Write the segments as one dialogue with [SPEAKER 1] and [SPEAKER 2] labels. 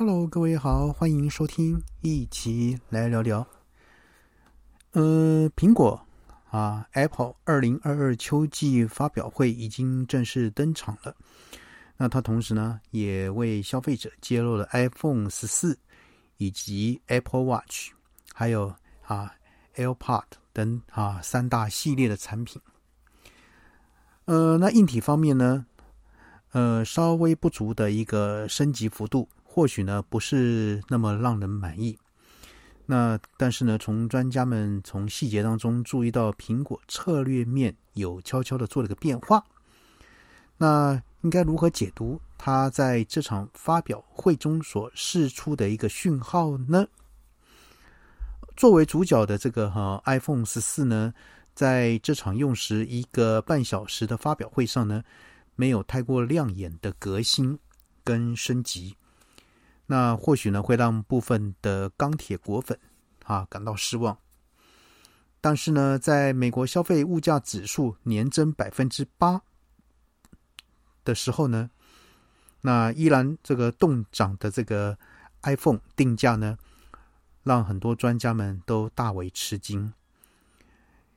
[SPEAKER 1] Hello，各位好，欢迎收听，一起来聊聊。呃，苹果啊，Apple 二零二二秋季发表会已经正式登场了。那它同时呢，也为消费者揭露了 iPhone 十四以及 Apple Watch，还有啊 AirPod 等啊三大系列的产品。呃，那硬体方面呢，呃，稍微不足的一个升级幅度，或许呢不是那么让人满意。那但是呢，从专家们从细节当中注意到，苹果策略面有悄悄的做了个变化。那应该如何解读它在这场发表会中所释出的一个讯号呢？作为主角的这个哈 iPhone 十四呢，在这场用时一个半小时的发表会上呢，没有太过亮眼的革新跟升级。那或许呢，会让部分的钢铁果粉啊感到失望。但是呢，在美国消费物价指数年增百分之八的时候呢，那依然这个动涨的这个 iPhone 定价呢，让很多专家们都大为吃惊。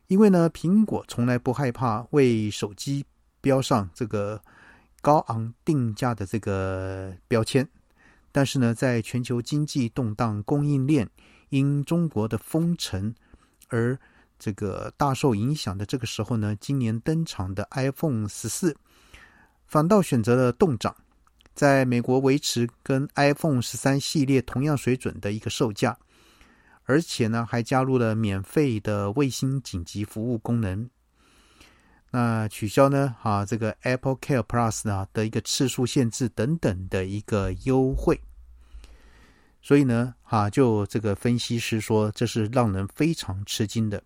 [SPEAKER 1] 因为呢，苹果从来不害怕为手机标上这个高昂定价的这个标签。但是呢，在全球经济动荡、供应链因中国的封城而这个大受影响的这个时候呢，今年登场的 iPhone 十四反倒选择了动涨，在美国维持跟 iPhone 十三系列同样水准的一个售价，而且呢，还加入了免费的卫星紧急服务功能。那取消呢？啊，这个 Apple Care Plus 呢的一个次数限制等等的一个优惠，所以呢，啊，就这个分析师说，这是让人非常吃惊的，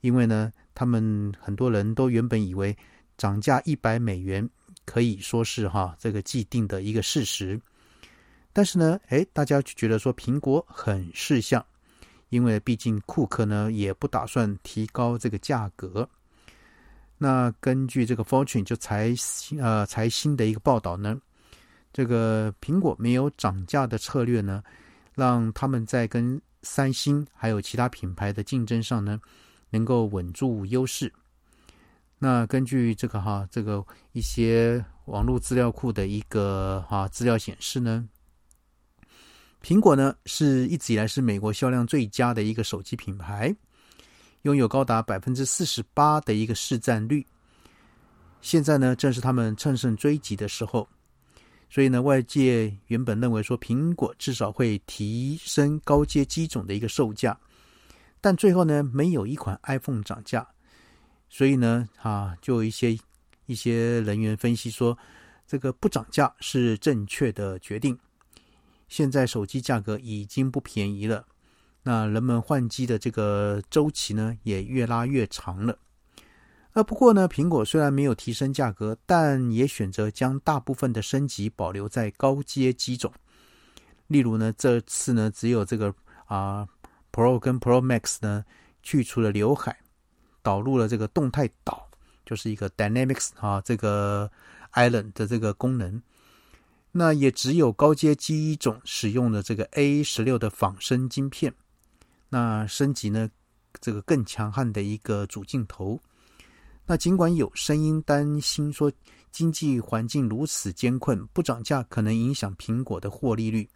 [SPEAKER 1] 因为呢，他们很多人都原本以为涨价一百美元可以说是哈这个既定的一个事实，但是呢，哎，大家就觉得说苹果很识相，因为毕竟库克呢也不打算提高这个价格。那根据这个 Fortune 就财呃财新的一个报道呢，这个苹果没有涨价的策略呢，让他们在跟三星还有其他品牌的竞争上呢，能够稳住优势。那根据这个哈这个一些网络资料库的一个哈资料显示呢，苹果呢是一直以来是美国销量最佳的一个手机品牌。拥有高达百分之四十八的一个市占率，现在呢正是他们乘胜追击的时候，所以呢外界原本认为说苹果至少会提升高阶机种的一个售价，但最后呢没有一款 iPhone 涨价，所以呢啊就一些一些人员分析说这个不涨价是正确的决定，现在手机价格已经不便宜了。那人们换机的这个周期呢，也越拉越长了。呃，不过呢，苹果虽然没有提升价格，但也选择将大部分的升级保留在高阶机种。例如呢，这次呢，只有这个啊 Pro 跟 Pro Max 呢，去除了刘海，导入了这个动态岛，就是一个 Dynamics 啊这个 Island 的这个功能。那也只有高阶机种使用了这个 A 十六的仿生晶片。那升级呢？这个更强悍的一个主镜头。那尽管有声音担心说经济环境如此艰困，不涨价可能影响苹果的获利率，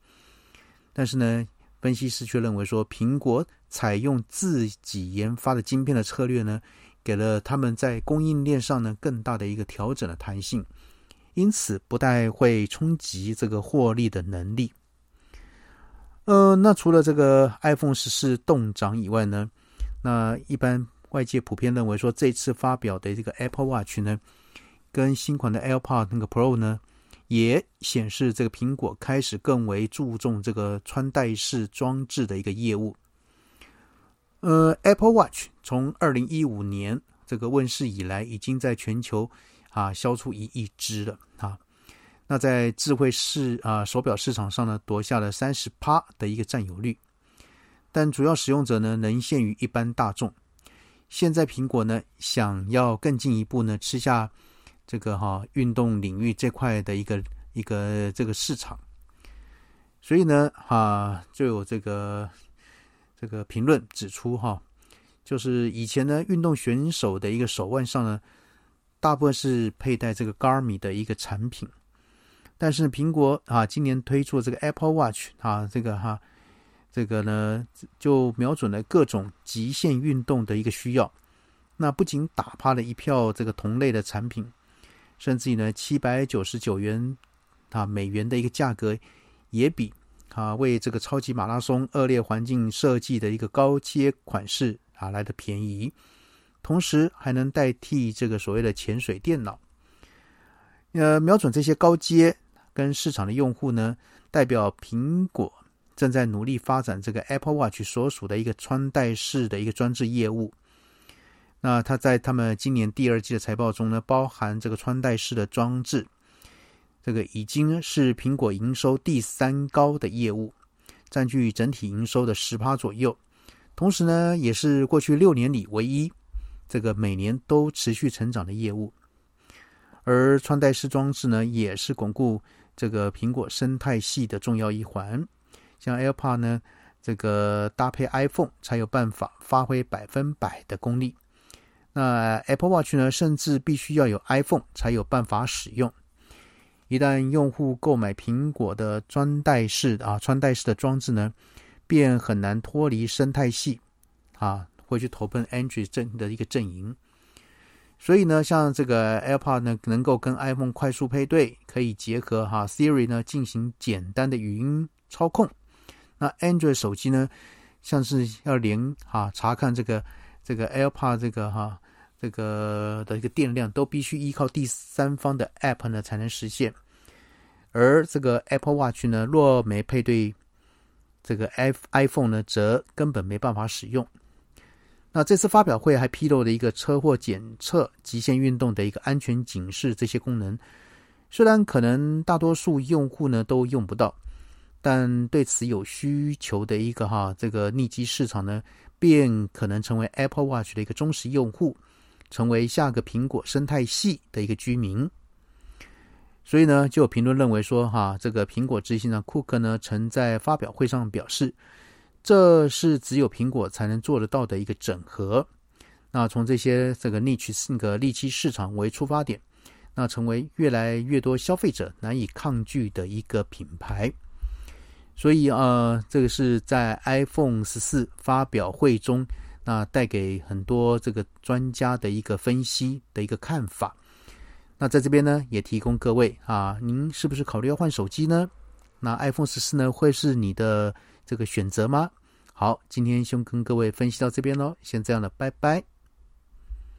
[SPEAKER 1] 但是呢，分析师却认为说，苹果采用自己研发的晶片的策略呢，给了他们在供应链上呢更大的一个调整的弹性，因此不太会冲击这个获利的能力。呃，那除了这个 iPhone 十四动涨以外呢，那一般外界普遍认为说，这次发表的这个 Apple Watch 呢，跟新款的 AirPod 那个 Pro 呢，也显示这个苹果开始更为注重这个穿戴式装置的一个业务。呃，Apple Watch 从二零一五年这个问世以来，已经在全球啊销出一亿只了啊。那在智慧市啊手表市场上呢，夺下了三十趴的一个占有率，但主要使用者呢，仍限于一般大众。现在苹果呢，想要更进一步呢，吃下这个哈运动领域这块的一个一个这个市场，所以呢，哈，就有这个这个评论指出，哈，就是以前呢，运动选手的一个手腕上呢，大部分是佩戴这个 Garmin 的一个产品，但是苹果啊，今年推出这个 Apple Watch 啊，这个哈，这个呢，就瞄准了各种极限运动的一个需要，那不仅打趴了一票这个同类的产品，甚至于呢，七百九十九元啊美元的一个价格。也比啊为这个超级马拉松恶劣环境设计的一个高阶款式啊来的便宜，同时还能代替这个所谓的潜水电脑。呃，瞄准这些高阶跟市场的用户呢，代表苹果正在努力发展这个 Apple Watch 所属的一个穿戴式的一个装置业务。那它在他们今年第二季的财报中呢，包含这个穿戴式的装置。这个已经是苹果营收第三高的业务，占据整体营收的十趴左右。同时呢，也是过去六年里唯一这个每年都持续成长的业务。而穿戴式装置呢，也是巩固这个苹果生态系的重要一环。像 AirPod 呢，这个搭配 iPhone 才有办法发挥百分百的功力。那 Apple Watch 呢，甚至必须要有 iPhone 才有办法使用。一旦用户购买苹果的穿戴式啊穿戴式的装置呢，便很难脱离生态系啊，会去投奔 Android 阵的一个阵营。所以呢，像这个 AirPod 呢，能够跟 iPhone 快速配对，可以结合哈 Siri 呢进行简单的语音操控。那 Android 手机呢，像是要连哈查看这个这个 AirPod 这个哈。这个的一个电量都必须依靠第三方的 App 呢才能实现，而这个 Apple Watch 呢，若没配对这个 i iPhone 呢，则根本没办法使用。那这次发表会还披露了一个车祸检测、极限运动的一个安全警示这些功能，虽然可能大多数用户呢都用不到，但对此有需求的一个哈这个逆机市场呢，便可能成为 Apple Watch 的一个忠实用户。成为下个苹果生态系的一个居民，所以呢，就有评论认为说，哈，这个苹果执行长库克呢，曾在发表会上表示，这是只有苹果才能做得到的一个整合。那从这些这个 niche 性格利基市场为出发点，那成为越来越多消费者难以抗拒的一个品牌。所以呃，这个是在 iPhone 十四发表会中。那带给很多这个专家的一个分析的一个看法。那在这边呢，也提供各位啊，您是不是考虑要换手机呢？那 iPhone 十四呢，会是你的这个选择吗？好，今天先跟各位分析到这边喽，先这样了，拜拜。